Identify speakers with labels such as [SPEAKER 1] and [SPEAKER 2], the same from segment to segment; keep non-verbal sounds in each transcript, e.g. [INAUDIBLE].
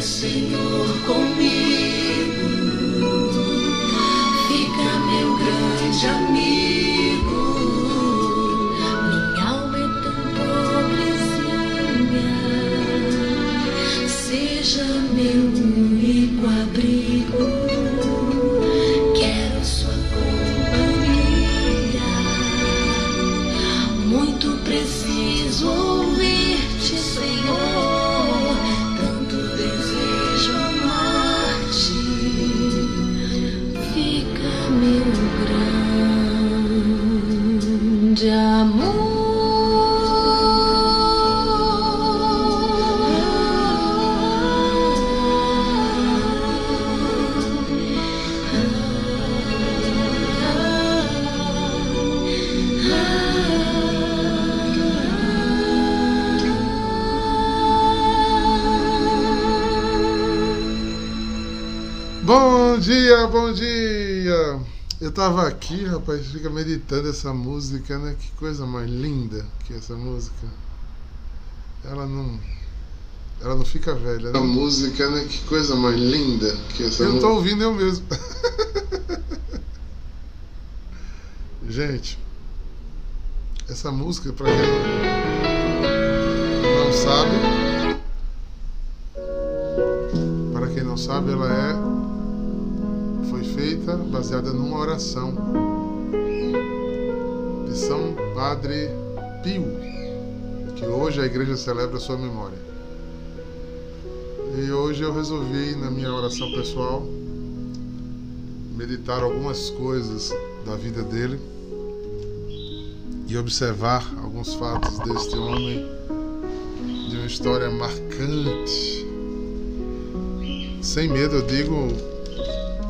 [SPEAKER 1] Senhor, comigo.
[SPEAKER 2] Tava aqui, rapaz, fica meditando essa música, né? Que coisa mais linda que é essa música. Ela não. Ela não fica velha, né? A música, né? Que coisa mais linda que é essa Eu tô ouvindo eu mesmo. [LAUGHS] Gente, essa música, pra quem não sabe, para quem não sabe, ela é baseada numa oração de São Padre Pio, que hoje a igreja celebra a sua memória. E hoje eu resolvi, na minha oração pessoal, meditar algumas coisas da vida dele e observar alguns fatos deste homem, de uma história marcante. Sem medo, eu digo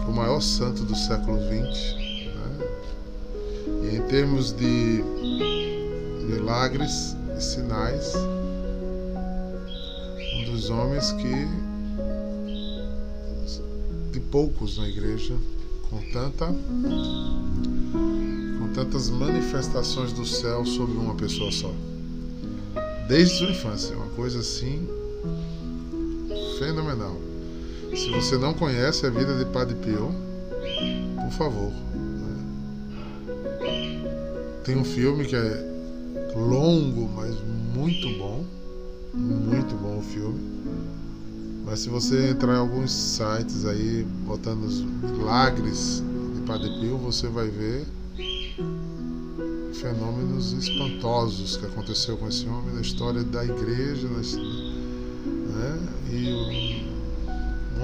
[SPEAKER 2] o maior santo do século XX. Né? E em termos de milagres e sinais, um dos homens que de poucos na igreja com tanta com tantas manifestações do céu sobre uma pessoa só. Desde sua infância, uma coisa assim fenomenal. Se você não conhece a vida de Padre Pio, por favor. Né? Tem um filme que é longo, mas muito bom. Muito bom o filme. Mas se você entrar em alguns sites aí, botando os milagres de Padre Pio, você vai ver fenômenos espantosos que aconteceu com esse homem na história da igreja,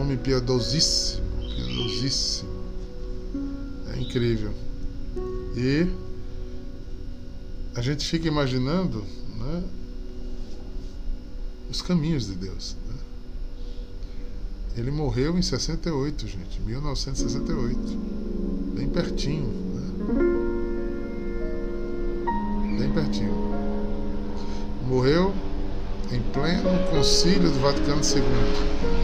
[SPEAKER 2] homem piedosíssimo, piedosíssimo. É incrível. E a gente fica imaginando né, os caminhos de Deus. Né? Ele morreu em 68, gente, 1968, bem pertinho, né? bem pertinho. Morreu em pleno concílio do Vaticano II,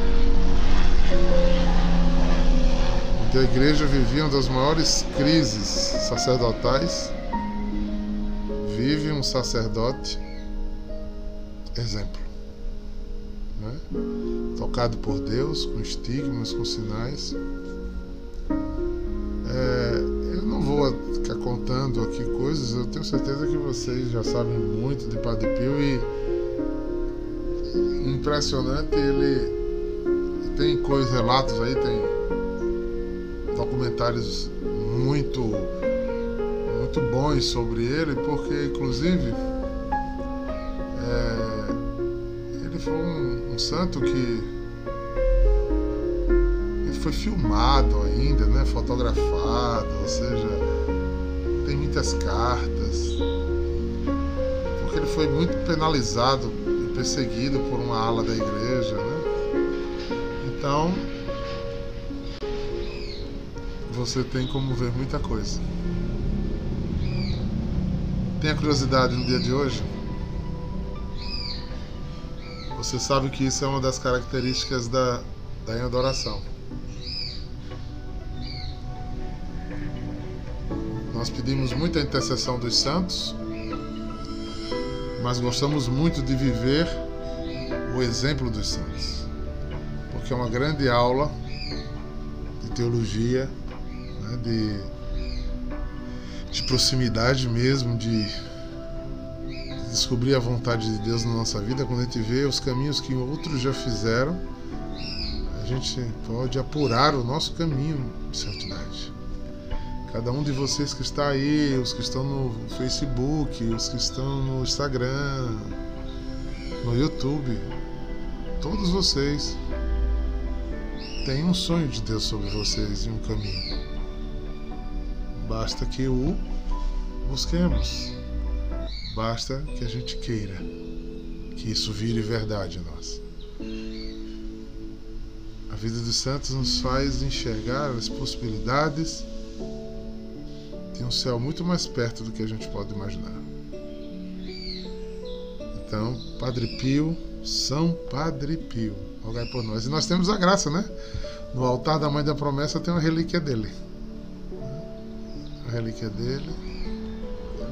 [SPEAKER 2] onde a igreja vivia uma das maiores crises sacerdotais vive um sacerdote exemplo. Né? Tocado por Deus, com estigmas, com sinais. É, eu não vou ficar contando aqui coisas, eu tenho certeza que vocês já sabem muito de Padre Pio e impressionante, ele tem coisas, relatos aí, tem documentários muito muito bons sobre ele, porque inclusive é, ele foi um, um, santo que foi filmado ainda, né, fotografado, ou seja, tem muitas cartas, porque ele foi muito penalizado e perseguido por uma ala da igreja, né? Então você tem como ver muita coisa. Tenha curiosidade no dia de hoje? Você sabe que isso é uma das características da, da adoração. Nós pedimos muita intercessão dos santos, mas gostamos muito de viver o exemplo dos santos, porque é uma grande aula de teologia, de de proximidade mesmo, de descobrir a vontade de Deus na nossa vida, quando a gente vê os caminhos que outros já fizeram, a gente pode apurar o nosso caminho de santidade. Cada um de vocês que está aí, os que estão no Facebook, os que estão no Instagram, no YouTube, todos vocês têm um sonho de Deus sobre vocês e um caminho. Basta que o busquemos. Basta que a gente queira que isso vire verdade em nós. A vida dos santos nos faz enxergar as possibilidades de um céu muito mais perto do que a gente pode imaginar. Então, Padre Pio, São Padre Pio, rogai por nós. E nós temos a graça, né? No altar da Mãe da Promessa tem uma relíquia dele relíquia dele,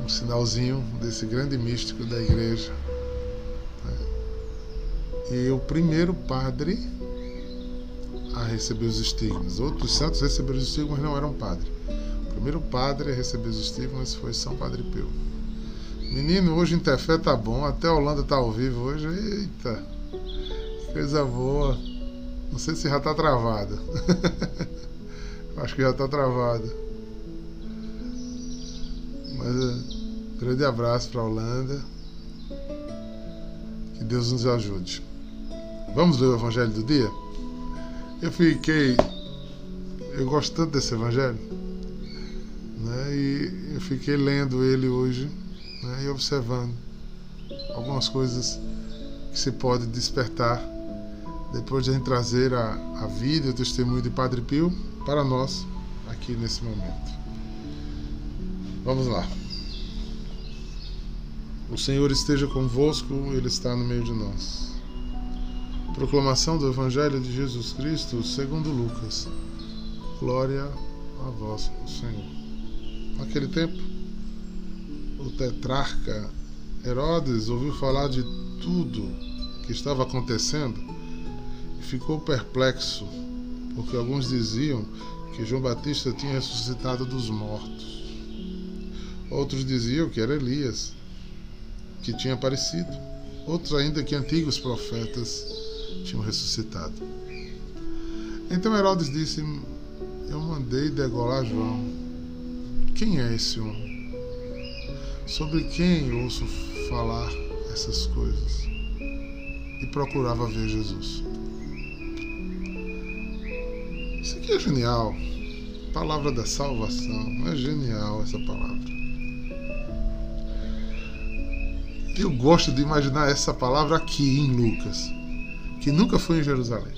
[SPEAKER 2] um sinalzinho desse grande místico da igreja. Né? E o primeiro padre a receber os estigmas. Outros santos receberam os estigmas, mas não eram padre. O primeiro padre a receber os estigmas foi São Padre Pio. Menino, hoje em Tefé tá bom, até a Holanda tá ao vivo hoje. Eita, coisa boa. Não sei se já tá travado. [LAUGHS] Acho que já tá travado. Mas um é, grande abraço para a Holanda. Que Deus nos ajude. Vamos ler o Evangelho do dia? Eu fiquei. Eu gosto tanto desse Evangelho. Né? E eu fiquei lendo ele hoje. né, e observando algumas coisas que se pode despertar depois de trazer a, a vida e o testemunho de Padre Pio para nós aqui nesse momento. Vamos lá. O Senhor esteja convosco, Ele está no meio de nós. Proclamação do Evangelho de Jesus Cristo segundo Lucas. Glória a vós, Senhor. Naquele tempo, o tetrarca Herodes ouviu falar de tudo que estava acontecendo e ficou perplexo, porque alguns diziam que João Batista tinha ressuscitado dos mortos. Outros diziam que era Elias, que tinha aparecido. Outros ainda que antigos profetas tinham ressuscitado. Então Herodes disse: Eu mandei degolar João. Quem é esse homem? Sobre quem ouço falar essas coisas? E procurava ver Jesus. Isso aqui é genial. Palavra da salvação. É genial essa palavra. Eu gosto de imaginar essa palavra aqui em Lucas, que nunca foi em Jerusalém.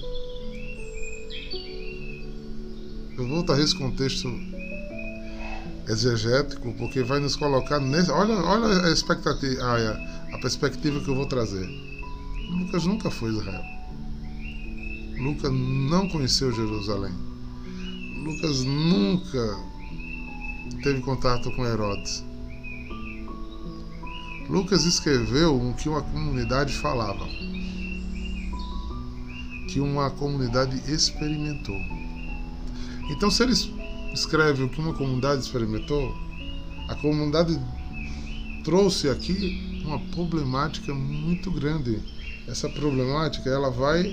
[SPEAKER 2] Eu vou trazer esse contexto exegético, porque vai nos colocar nesse. Olha, olha a expectativa, a, a perspectiva que eu vou trazer. Lucas nunca foi Israel. Lucas não conheceu Jerusalém. Lucas nunca teve contato com Herodes. Lucas escreveu o que uma comunidade falava, que uma comunidade experimentou. Então, se ele escreve o que uma comunidade experimentou, a comunidade trouxe aqui uma problemática muito grande. Essa problemática ela vai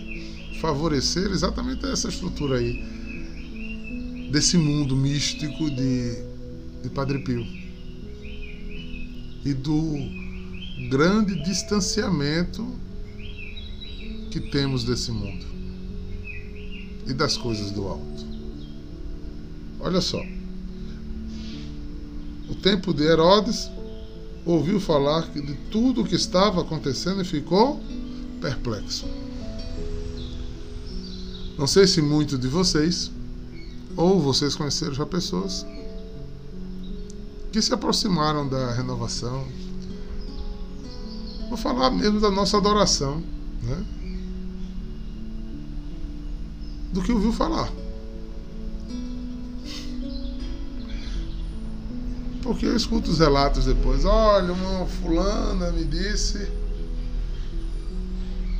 [SPEAKER 2] favorecer exatamente essa estrutura aí desse mundo místico de, de Padre Pio e do grande distanciamento que temos desse mundo e das coisas do alto. Olha só. O tempo de Herodes ouviu falar de tudo o que estava acontecendo e ficou perplexo. Não sei se muitos de vocês, ou vocês conheceram já pessoas, que se aproximaram da renovação. Vou falar mesmo da nossa adoração, né? Do que ouviu falar. Porque eu escuto os relatos depois. Olha, uma fulana me disse.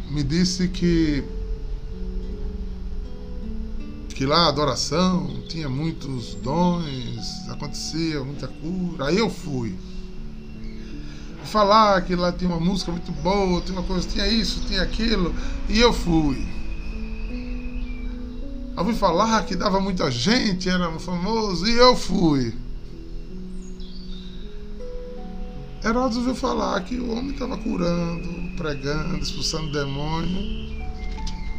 [SPEAKER 2] Me disse que que lá a adoração tinha muitos dons, acontecia muita cura. Aí eu fui. Falar que lá tinha uma música muito boa, tinha uma coisa, tinha isso, tinha aquilo, e eu fui. Eu ouvi falar que dava muita gente, era famoso, e eu fui. Herodes ouviu falar que o homem estava curando, pregando, expulsando demônio.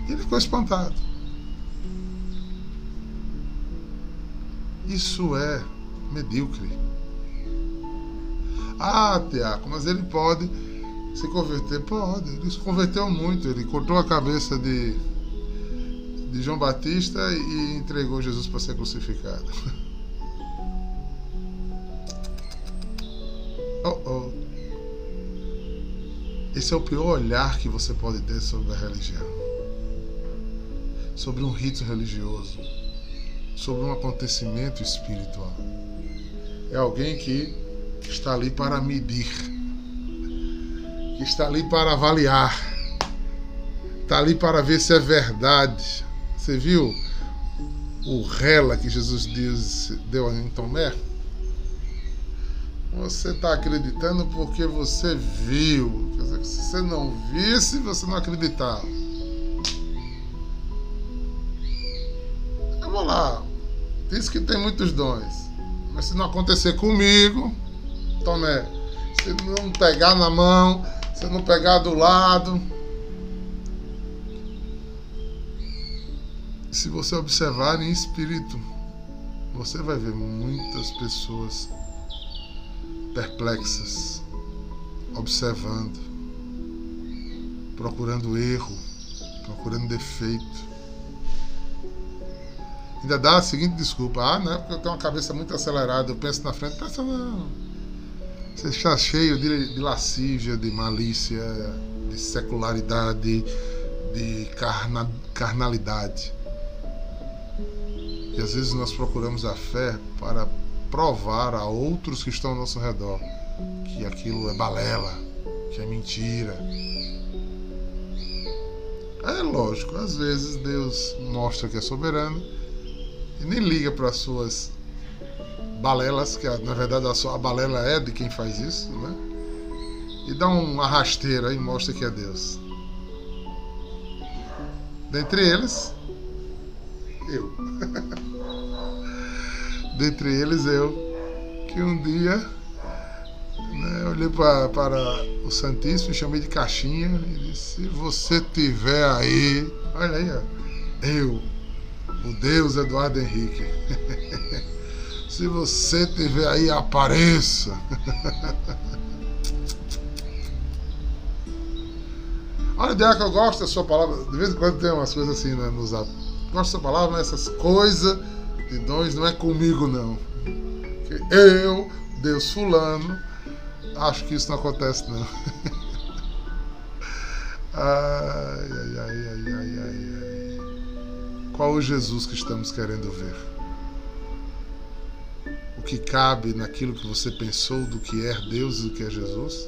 [SPEAKER 2] E ele ficou espantado. Isso é medíocre. Ah, Tiago, mas ele pode se converter? Pode. Ele se converteu muito. Ele cortou a cabeça de, de João Batista e entregou Jesus para ser crucificado. [LAUGHS] Oh, oh. Esse é o pior olhar que você pode ter sobre a religião, sobre um rito religioso sobre um acontecimento espiritual. É alguém que está ali para medir, que está ali para avaliar, está ali para ver se é verdade. Você viu o rela que Jesus deu em Tomé? Você está acreditando porque você viu. Quer dizer, se você não visse, você não acreditava. Vamos lá. Diz que tem muitos dons. Mas se não acontecer comigo, Tomé, se não pegar na mão, se não pegar do lado. Se você observar em espírito, você vai ver muitas pessoas perplexas, observando, procurando erro, procurando defeito. Ainda dá a seguinte desculpa: ah, não é porque eu tenho uma cabeça muito acelerada, eu penso na frente. Pensa não. Você está cheio de, de lascívia, de malícia, de secularidade, de carna, carnalidade. E às vezes nós procuramos a fé para provar a outros que estão ao nosso redor que aquilo é balela, que é mentira. É lógico, às vezes Deus mostra que é soberano e nem liga para as suas balelas, que na verdade a, a balela é de quem faz isso, né? E dá uma rasteira e mostra que é Deus. Dentre eles, eu. [LAUGHS] Dentre eles, eu, que um dia né, olhei pra, para o Santíssimo, chamei de caixinha e disse: Se você tiver aí, olha aí, ó, eu, o Deus Eduardo Henrique. [LAUGHS] Se você tiver aí, apareça. [LAUGHS] Olha, Diaco, eu gosto da sua palavra. De vez em quando tem umas coisas assim né, no zap. Gosto da sua palavra, mas essas coisas de dons não é comigo, não. Eu, Deus Fulano, acho que isso não acontece, não. [LAUGHS] ai, ai, ai, ai, ai, ai. Qual o Jesus que estamos querendo ver? Que cabe naquilo que você pensou do que é Deus e do que é Jesus?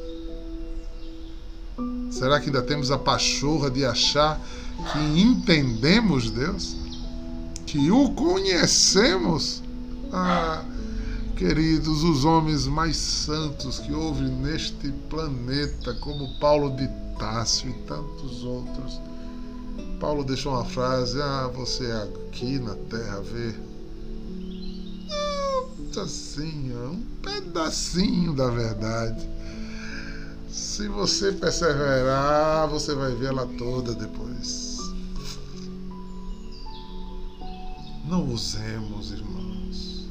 [SPEAKER 2] Será que ainda temos a pachorra de achar que entendemos Deus? Que o conhecemos? Ah, queridos, os homens mais santos que houve neste planeta, como Paulo de Tássio e tantos outros. Paulo deixou uma frase: Ah, você aqui na terra vê pedacinho, um pedacinho da verdade. Se você perseverar, você vai ver ela toda depois. Não usemos, irmãos.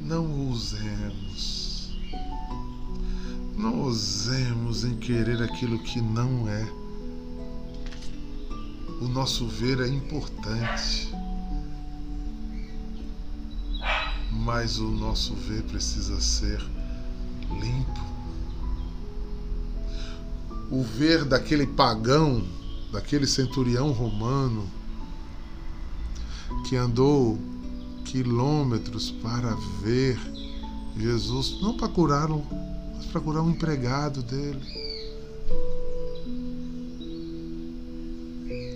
[SPEAKER 2] Não usemos. Não usemos em querer aquilo que não é. O nosso ver é importante. Mas o nosso ver precisa ser limpo. O ver daquele pagão, daquele centurião romano, que andou quilômetros para ver Jesus, não para curá-lo, mas para curar um empregado dele.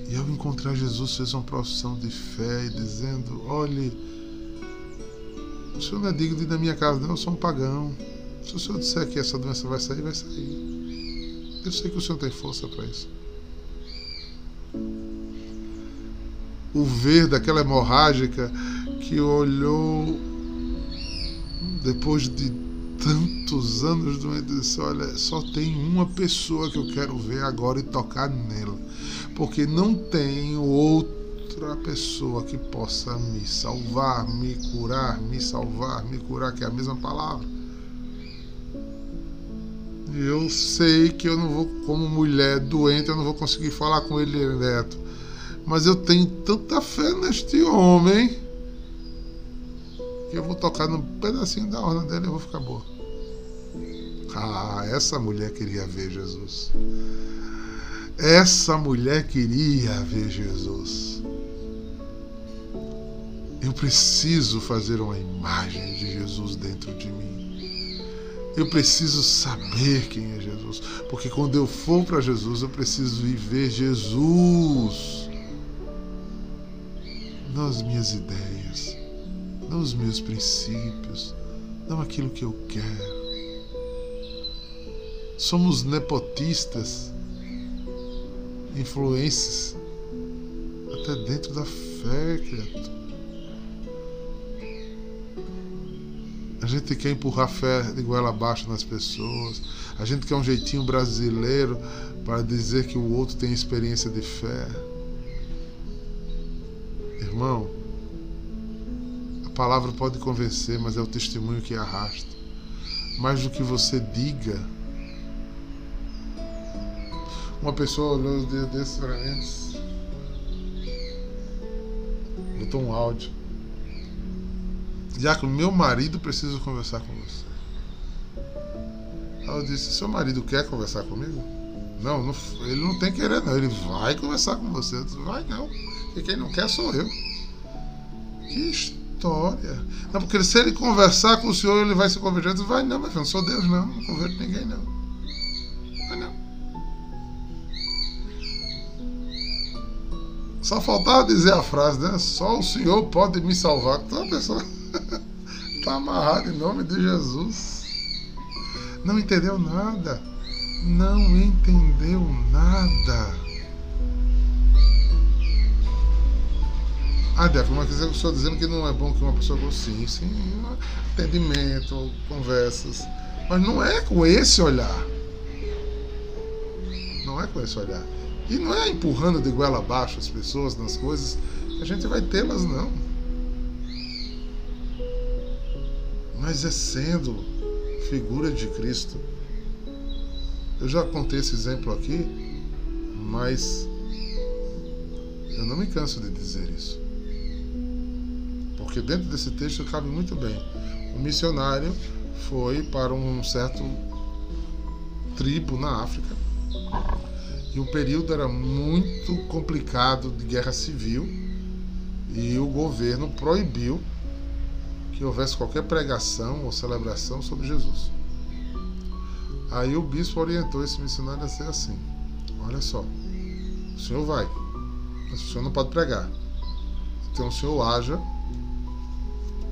[SPEAKER 2] E ao encontrar Jesus, fez uma profissão de fé dizendo: Olhe, o senhor não é digno de ir na minha casa, não, eu sou um pagão. Se o senhor disser que essa doença vai sair, vai sair. Eu sei que o senhor tem força para isso. O ver daquela hemorrágica que olhou depois de tantos anos doente e disse: Olha, só tem uma pessoa que eu quero ver agora e tocar nela, porque não tenho outro outra pessoa que possa me salvar, me curar, me salvar, me curar, que é a mesma palavra. Eu sei que eu não vou, como mulher doente, eu não vou conseguir falar com ele direto. Mas eu tenho tanta fé neste homem que eu vou tocar num pedacinho da orla dele e vou ficar boa. Ah, essa mulher queria ver Jesus. Essa mulher queria ver Jesus. Eu preciso fazer uma imagem de Jesus dentro de mim. Eu preciso saber quem é Jesus. Porque quando eu for para Jesus, eu preciso viver Jesus. Não as minhas ideias, não os meus princípios, não aquilo que eu quero. Somos nepotistas, influências, até dentro da fé, criatura. A gente quer empurrar fé de goela abaixo nas pessoas. A gente quer um jeitinho brasileiro para dizer que o outro tem experiência de fé. Irmão, a palavra pode convencer, mas é o testemunho que arrasta. Mais do que você diga, Uma pessoa olhou os dias desses para mim. Botou um áudio. Já que o meu marido precisa conversar com você. Eu disse, seu marido quer conversar comigo? Não, não, ele não tem querer não, ele vai conversar com você. Disse, vai não. E quem não quer sou eu. Que história. Não, porque se ele conversar com o senhor, ele vai se converter. Disse, vai não, mas eu não sou Deus não, não converto ninguém não. Vai não. Só faltava dizer a frase, né? Só o Senhor pode me salvar. Então a pessoa está amarrada em nome de Jesus. Não entendeu nada. Não entendeu nada. Ah, Débora, mas eu estou dizendo que não é bom que uma pessoa sim, sim, entendimento, conversas. Mas não é com esse olhar. Não é com esse olhar. E não é empurrando de goela abaixo as pessoas nas coisas que a gente vai tê-las, não. Mas é sendo figura de Cristo. Eu já contei esse exemplo aqui, mas eu não me canso de dizer isso. Porque dentro desse texto cabe muito bem. O missionário foi para um certo tribo na África e o período era muito complicado de guerra civil e o governo proibiu que houvesse qualquer pregação ou celebração sobre Jesus. Aí o bispo orientou esse missionário a ser assim: Olha só, o senhor vai, mas o senhor não pode pregar. Então o senhor haja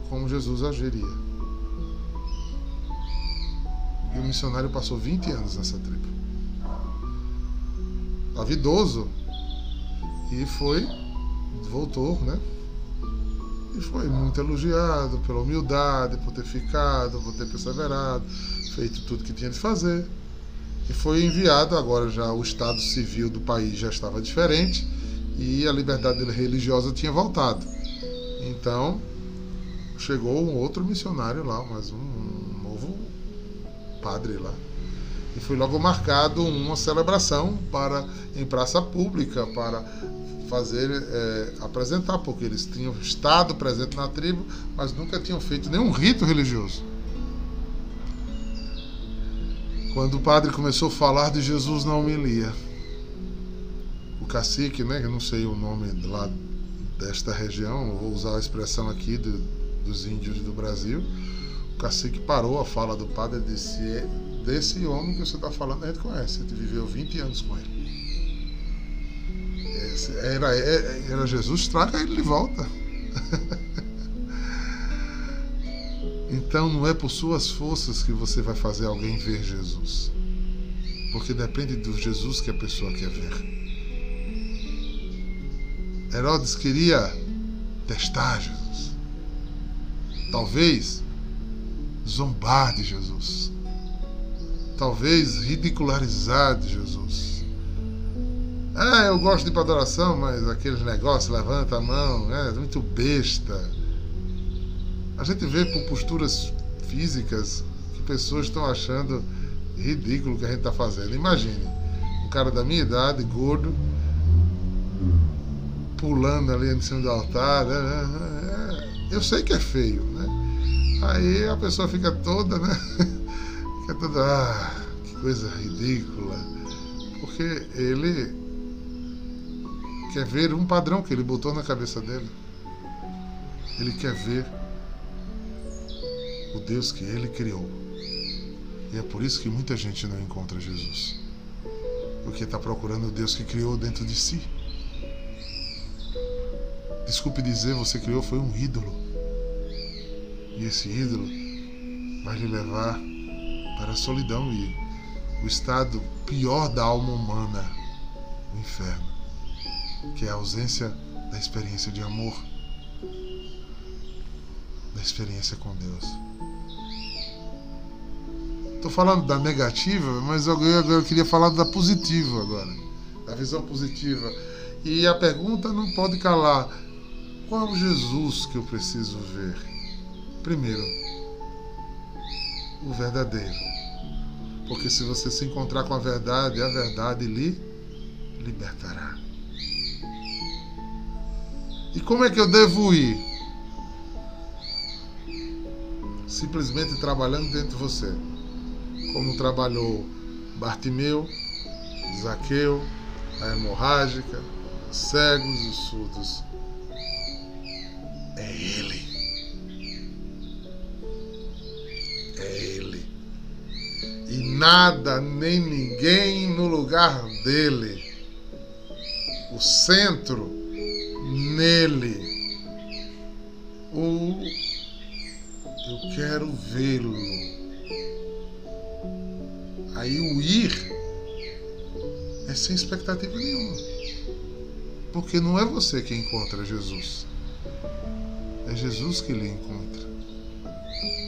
[SPEAKER 2] como Jesus agiria. E o missionário passou 20 anos nessa tribo estava idoso e foi, voltou, né? E foi muito elogiado pela humildade, por ter ficado, por ter perseverado, feito tudo que tinha de fazer. E foi enviado, agora já o estado civil do país já estava diferente e a liberdade religiosa tinha voltado. Então, chegou um outro missionário lá, mais um, um novo padre lá e foi logo marcado uma celebração para em praça pública para fazer é, apresentar porque eles tinham estado presente na tribo mas nunca tinham feito nenhum rito religioso quando o padre começou a falar de Jesus na homilia o cacique né eu não sei o nome lá desta região vou usar a expressão aqui do, dos índios do Brasil o cacique parou a fala do padre e disse é, desse homem que você está falando, a gente conhece. A gente viveu 20 anos com ele. Era, é, era Jesus, traga ele de volta. então não é por suas forças que você vai fazer alguém ver Jesus. Porque depende do Jesus que a pessoa quer ver. Herodes queria testar Jesus. Talvez zombar de Jesus talvez ridicularizar de Jesus. Ah, eu gosto de ir para adoração, mas aqueles negócios, levanta a mão, é muito besta. A gente vê por posturas físicas que pessoas estão achando ridículo o que a gente está fazendo. Imagine, um cara da minha idade, gordo, pulando ali em cima do altar. Né? É, eu sei que é feio, né? Aí a pessoa fica toda, né? [LAUGHS] é toda. Ah, que coisa ridícula. Porque ele quer ver um padrão que ele botou na cabeça dele. Ele quer ver o Deus que ele criou. E é por isso que muita gente não encontra Jesus. Porque está procurando o Deus que criou dentro de si. Desculpe dizer, você criou foi um ídolo. E esse ídolo vai lhe levar para a solidão e o estado pior da alma humana, o inferno, que é a ausência da experiência de amor, da experiência com Deus. Estou falando da negativa, mas eu, eu queria falar da positiva agora, da visão positiva. E a pergunta não pode calar: qual Jesus que eu preciso ver? Primeiro, o verdadeiro. Porque se você se encontrar com a verdade, a verdade lhe libertará. E como é que eu devo ir? Simplesmente trabalhando dentro de você. Como trabalhou Bartimeu, Zaqueu, a hemorrágica, os cegos, os surdos. É Ele. É Ele. E nada nem ninguém no lugar dele. O centro nele. O eu quero vê-lo. Aí o ir é sem expectativa nenhuma. Porque não é você que encontra Jesus. É Jesus que lhe encontra.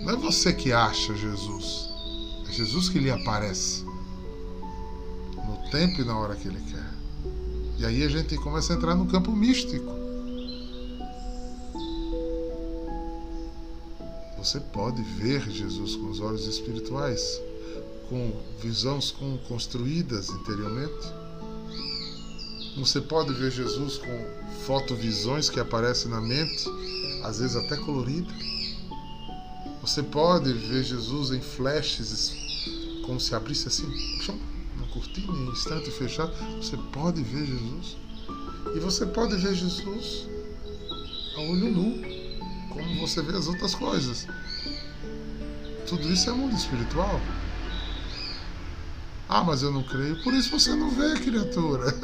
[SPEAKER 2] Não é você que acha Jesus. É Jesus que lhe aparece. No tempo e na hora que ele quer. E aí a gente começa a entrar no campo místico. Você pode ver Jesus com os olhos espirituais com visões construídas interiormente. Você pode ver Jesus com fotovisões que aparecem na mente, às vezes até colorida. Você pode ver Jesus em flashes, como se abrisse assim, cortina em instante fechado. Você pode ver Jesus. E você pode ver Jesus a olho nu, como você vê as outras coisas. Tudo isso é mundo espiritual. Ah, mas eu não creio. Por isso você não vê, criatura. [LAUGHS]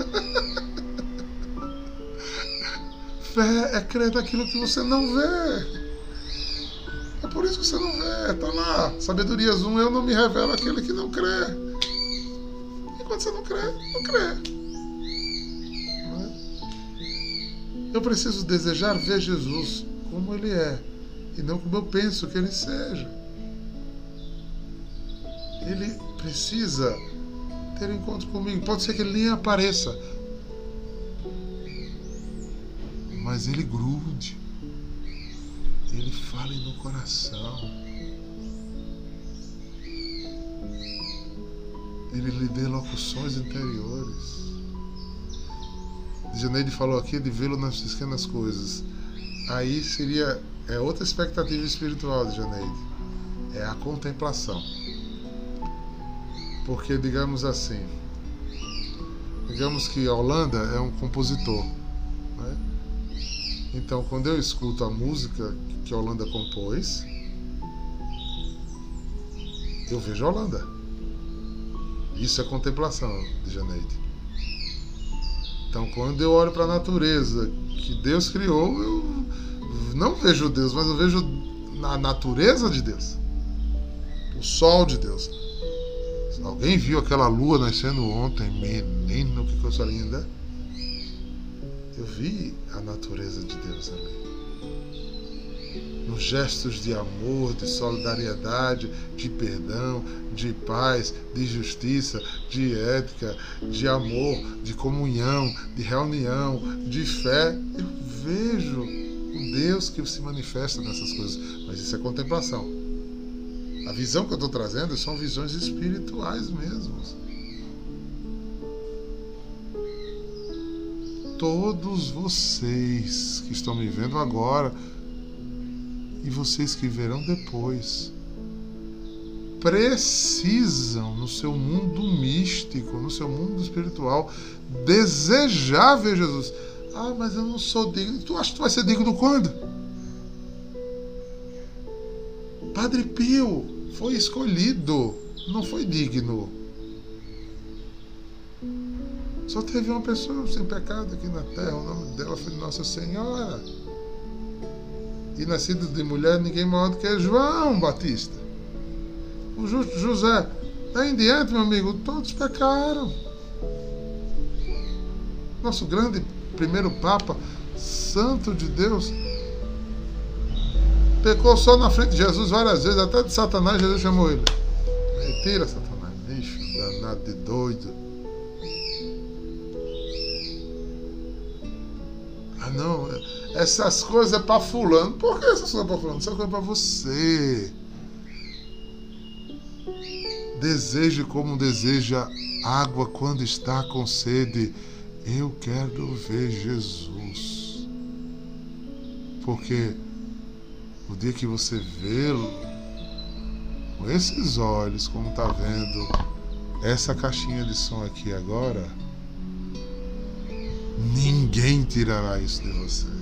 [SPEAKER 2] Fé é crer naquilo que você não vê. É por isso que você não vê. Tá lá. Sabedorias 1, eu não me revelo aquele que não crê. E quando você não crê, não crê. É? Eu preciso desejar ver Jesus como ele é. E não como eu penso que ele seja. Ele precisa ter encontro comigo. Pode ser que ele nem apareça, mas ele grude, ele fale no coração, ele lhe dê locuções interiores. Janeide falou aqui de vê-lo nas pequenas coisas. Aí seria é outra expectativa espiritual de Janeide. É a contemplação. Porque, digamos assim, digamos que a Holanda é um compositor. Né? Então, quando eu escuto a música que a Holanda compôs, eu vejo a Holanda. Isso é contemplação de Janeide. Então, quando eu olho para a natureza que Deus criou, eu não vejo Deus, mas eu vejo a natureza de Deus. O sol de Deus. Alguém viu aquela lua nascendo ontem? Menino, que coisa linda. Eu vi a natureza de Deus ali. Nos gestos de amor, de solidariedade, de perdão, de paz, de justiça, de ética, de amor, de comunhão, de reunião, de fé. Eu vejo o Deus que se manifesta nessas coisas. Mas isso é contemplação. A visão que eu estou trazendo são visões espirituais mesmo. Todos vocês que estão me vendo agora e vocês que verão depois precisam no seu mundo místico, no seu mundo espiritual, desejar ver Jesus. Ah, mas eu não sou digno. Tu acha que tu vai ser digno quando? Padre Pio foi escolhido, não foi digno. Só teve uma pessoa sem pecado aqui na terra, o nome dela foi Nossa Senhora. E nascido de mulher, ninguém maior do que João Batista. O justo José. Daí em diante, meu amigo, todos pecaram. Nosso grande primeiro Papa, Santo de Deus, Pecou só na frente de Jesus várias vezes, até de Satanás, Jesus chamou ele. Retira, Satanás, bicho danado de doido. Ah, não, essas coisas é para fulano. Por que essas coisas é para fulano? Essas coisas é para você. Deseje como deseja água quando está com sede. Eu quero ver Jesus. Porque o dia que você vê-lo com esses olhos, como está vendo essa caixinha de som aqui agora, ninguém tirará isso de você.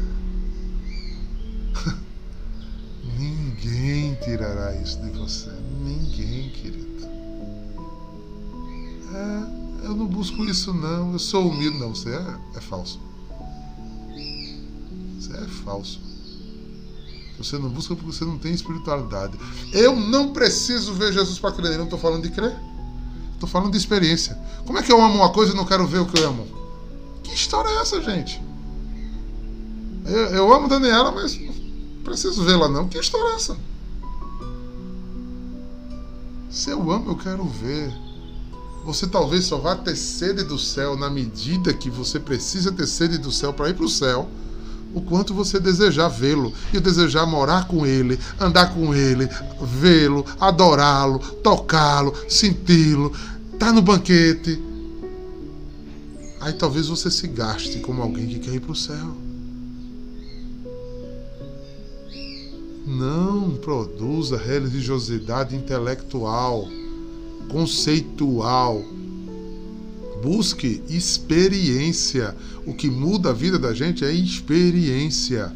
[SPEAKER 2] [LAUGHS] ninguém tirará isso de você. Ninguém, querido. É, eu não busco isso não. Eu sou humilde, não. Você é, é falso. Você é falso. Você não busca porque você não tem espiritualidade. Eu não preciso ver Jesus para crer. Eu não estou falando de crer. Estou falando de experiência. Como é que eu amo uma coisa e não quero ver o que eu amo? Que história é essa, gente? Eu, eu amo Daniela, mas preciso vê-la não. Que história é essa? Se eu amo, eu quero ver. Você talvez só vá ter sede do céu na medida que você precisa ter sede do céu para ir para o céu o quanto você desejar vê-lo e desejar morar com ele, andar com ele, vê-lo, adorá-lo, tocá-lo, senti-lo, estar tá no banquete. Aí talvez você se gaste como alguém que quer ir para o céu. Não produza religiosidade intelectual, conceitual Busque experiência. O que muda a vida da gente é experiência.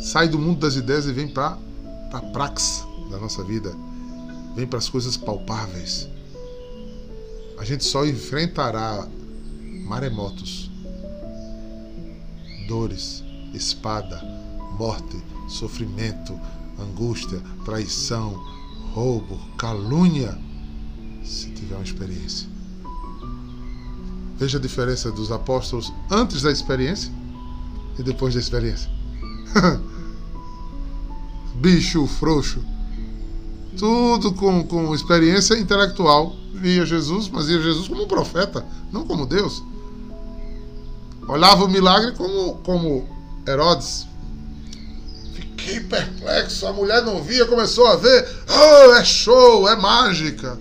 [SPEAKER 2] Sai do mundo das ideias e vem para a praxe da nossa vida. Vem para as coisas palpáveis. A gente só enfrentará maremotos, dores, espada, morte, sofrimento, angústia, traição, roubo, calúnia, se tiver uma experiência. Veja a diferença dos apóstolos antes da experiência e depois da experiência. [LAUGHS] Bicho frouxo. Tudo com, com experiência intelectual. Via Jesus, mas via Jesus como um profeta, não como Deus. Olhava o milagre como, como Herodes. Fiquei perplexo. A mulher não via, começou a ver. Oh, é show, é mágica.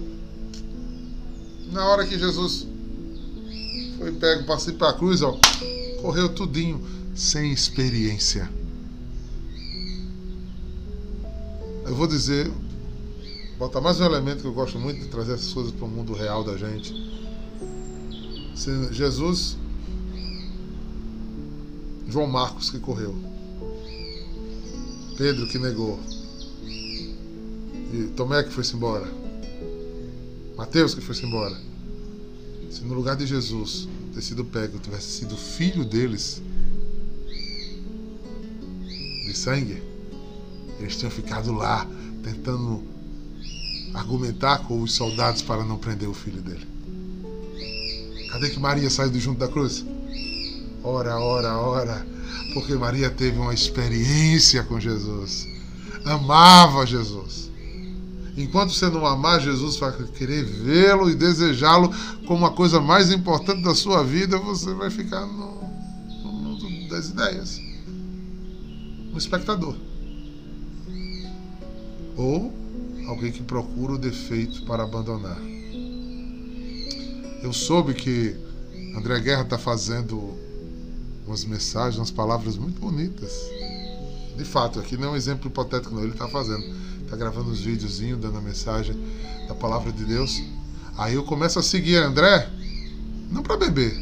[SPEAKER 2] Na hora que Jesus foi pego, passei para a cruz, ó, correu tudinho, sem experiência. Eu vou dizer, botar mais um elemento que eu gosto muito de trazer essas coisas para o mundo real da gente. Jesus, João Marcos que correu, Pedro que negou, e Tomé que foi-se embora, Mateus que foi-se embora. Se no lugar de Jesus ter sido pego tivesse sido filho deles, de sangue, eles tinham ficado lá tentando argumentar com os soldados para não prender o filho dele. Cadê que Maria saiu de junto da cruz? Ora, ora, ora, porque Maria teve uma experiência com Jesus, amava Jesus. Enquanto você não amar Jesus, vai querer vê-lo e desejá-lo como a coisa mais importante da sua vida, você vai ficar no, no mundo das ideias um espectador. Ou alguém que procura o defeito para abandonar. Eu soube que André Guerra está fazendo umas mensagens, umas palavras muito bonitas. De fato, aqui não é um exemplo hipotético, não, ele está fazendo tá gravando os videozinhos, dando a mensagem da palavra de Deus. Aí eu começo a seguir André, não para beber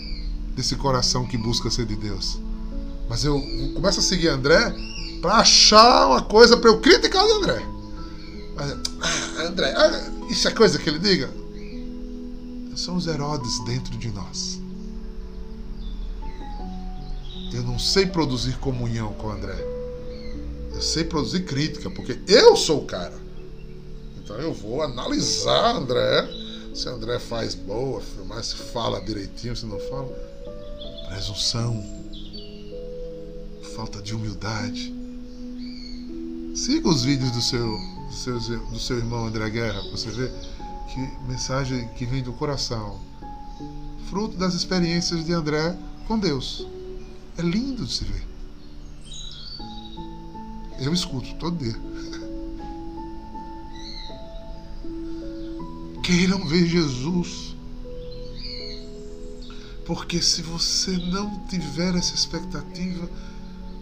[SPEAKER 2] desse coração que busca ser de Deus, mas eu começo a seguir André para achar uma coisa para eu criticar o André. Ah, André, ah, isso é coisa que ele diga? São os Herodes dentro de nós. Eu não sei produzir comunhão com André. Eu sei produzir crítica, porque eu sou o cara. Então eu vou analisar André. Se André faz boa, filmar, se fala direitinho, se não fala. Presunção. Falta de humildade. Siga os vídeos do seu, do seu, do seu irmão André Guerra, para você ver que mensagem que vem do coração. Fruto das experiências de André com Deus. É lindo de se ver. Eu escuto todo dia. Queiram ver Jesus. Porque se você não tiver essa expectativa,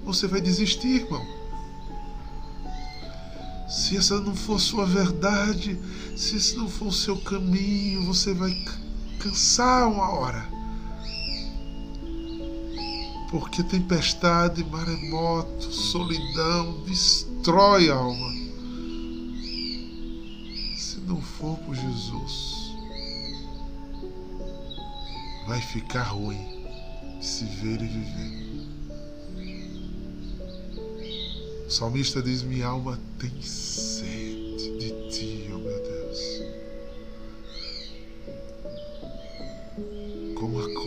[SPEAKER 2] você vai desistir, irmão. Se essa não for sua verdade, se esse não for o seu caminho, você vai cansar uma hora. Porque tempestade, maremoto, solidão destrói a alma. Se não for por Jesus, vai ficar ruim se ver e viver. O salmista diz: Minha alma tem sede de ti,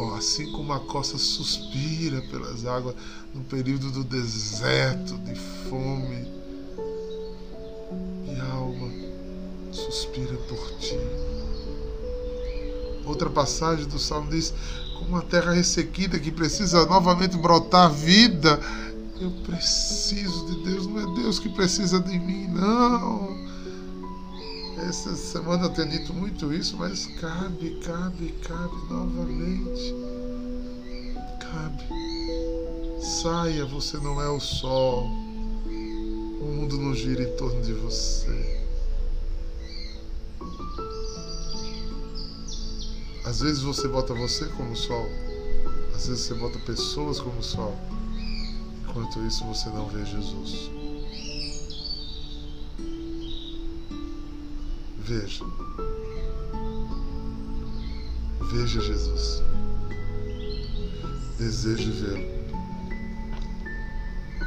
[SPEAKER 2] A, assim como a costa suspira pelas águas no período do deserto, de fome, minha alma suspira por ti. Outra passagem do Salmo diz: como uma terra ressequida que precisa novamente brotar vida eu preciso de Deus, não é Deus que precisa de mim, não. Essa semana eu tenho dito muito isso, mas cabe, cabe, cabe novamente. Cabe. Saia, você não é o sol. O mundo não gira em torno de você. Às vezes você bota você como sol, às vezes você bota pessoas como sol. Enquanto isso, você não vê Jesus. Veja. Veja Jesus. Deseje vê-lo.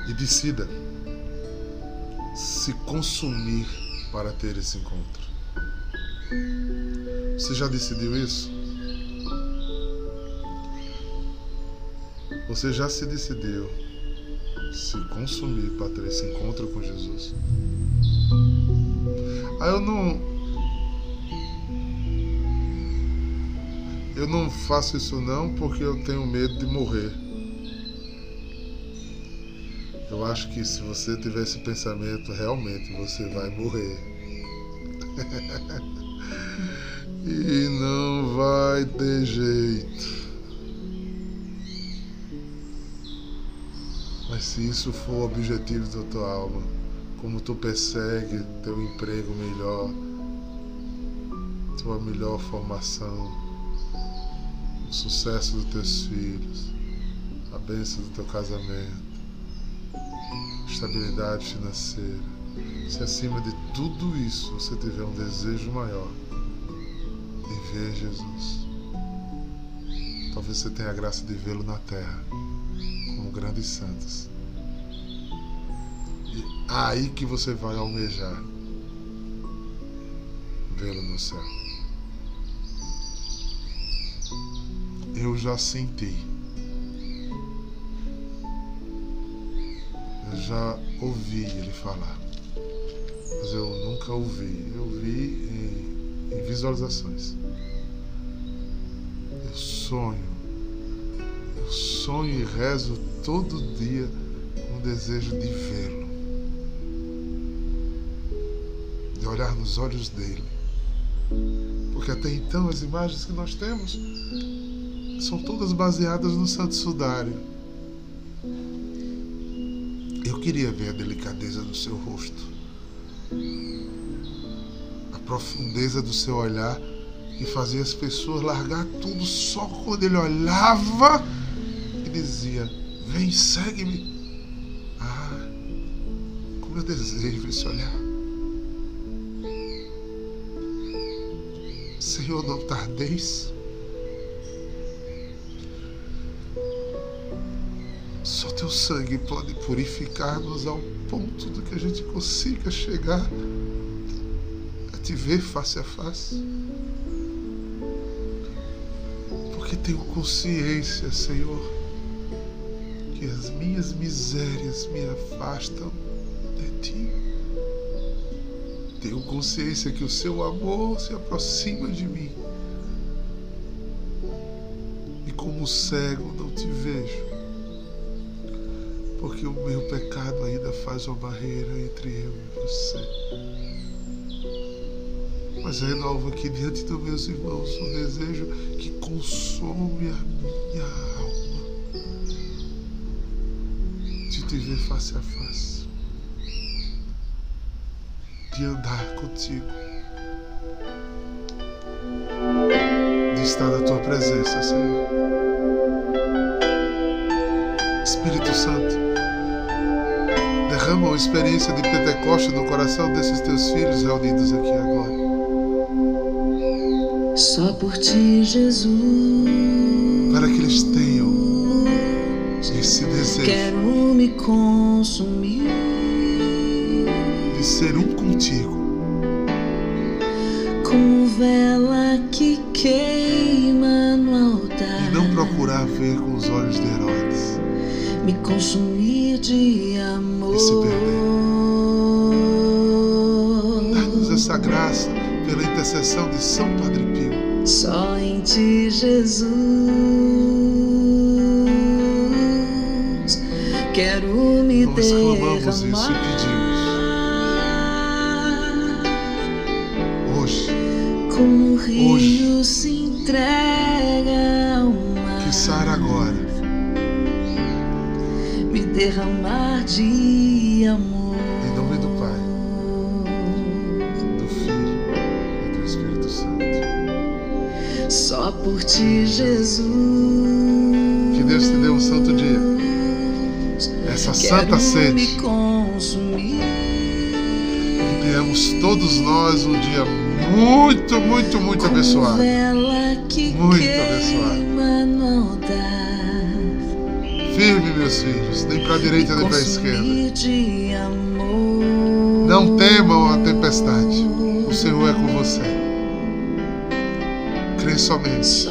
[SPEAKER 2] E decida se consumir para ter esse encontro. Você já decidiu isso? Você já se decidiu se consumir para ter esse encontro com Jesus. Aí eu não. Eu não faço isso não porque eu tenho medo de morrer. Eu acho que se você tiver esse pensamento, realmente você vai morrer. [LAUGHS] e não vai ter jeito. Mas se isso for o objetivo da tua alma, como tu persegue teu emprego melhor, tua melhor formação, o sucesso dos teus filhos, a bênção do teu casamento, estabilidade financeira, se acima de tudo isso você tiver um desejo maior em ver Jesus, talvez você tenha a graça de vê-lo na terra grandes santos. E aí que você vai almejar vê-lo no céu. Eu já senti. Eu já ouvi ele falar. Mas eu nunca ouvi. Eu vi em, em visualizações. Eu sonho sonho e rezo todo dia com o desejo de vê-lo, de olhar nos olhos dele. Porque até então as imagens que nós temos são todas baseadas no Santo Sudário. Eu queria ver a delicadeza do seu rosto, a profundeza do seu olhar que fazia as pessoas largar tudo só quando ele olhava dizia: Vem, segue-me. Ah, como eu desejo esse olhar. Senhor, não tardeis. Só teu sangue pode purificar-nos ao ponto do que a gente consiga chegar a te ver face a face. Porque tenho consciência, Senhor que as minhas misérias me afastam de ti. Tenho consciência que o seu amor se aproxima de mim. E como cego não te vejo, porque o meu pecado ainda faz uma barreira entre eu e você. Mas renovo aqui diante dos meus irmãos um desejo que consome a minha alma de te ver face a face, de andar contigo, de estar na tua presença, Senhor. Derrama uma experiência de Pentecoste no coração desses teus filhos reunidos aqui agora.
[SPEAKER 1] Só por ti, Jesus.
[SPEAKER 2] Para que eles tenham esse desejo.
[SPEAKER 1] Quero me consumir.
[SPEAKER 2] De ser um contigo.
[SPEAKER 1] Como vela que queima no altar.
[SPEAKER 2] E não procurar ver com os olhos de Herodes.
[SPEAKER 1] Me consumir de
[SPEAKER 2] intercessão de São Padre Pio.
[SPEAKER 1] Só em ti, Jesus. Quero me
[SPEAKER 2] Nós clamamos isso e
[SPEAKER 1] derramar.
[SPEAKER 2] Hoje,
[SPEAKER 1] Como rio
[SPEAKER 2] Hoje.
[SPEAKER 1] se entrega ao mar.
[SPEAKER 2] que Sara agora,
[SPEAKER 1] Me derramar de ti, Jesus.
[SPEAKER 2] Que Deus te dê um santo dia. Essa santa sede. Que tenhamos todos nós um dia muito, muito, muito abençoado. Muito
[SPEAKER 1] altar.
[SPEAKER 2] Firme, meus filhos, nem para a direita nem para a esquerda.
[SPEAKER 1] De.
[SPEAKER 2] Não temam a tempestade. O Senhor é com você. Crê somente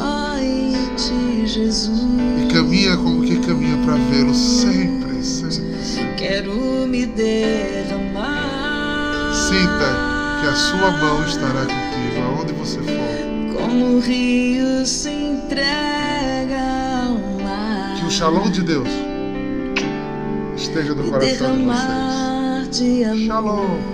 [SPEAKER 1] Jesus.
[SPEAKER 2] e caminha como que caminha para vê-lo sempre, sempre, sempre.
[SPEAKER 1] Quero me derramar.
[SPEAKER 2] Sinta que a sua mão estará contigo aonde você for.
[SPEAKER 1] Como o rio se entrega ao mar.
[SPEAKER 2] Que o shalom de Deus esteja no coração de vocês. Shalom.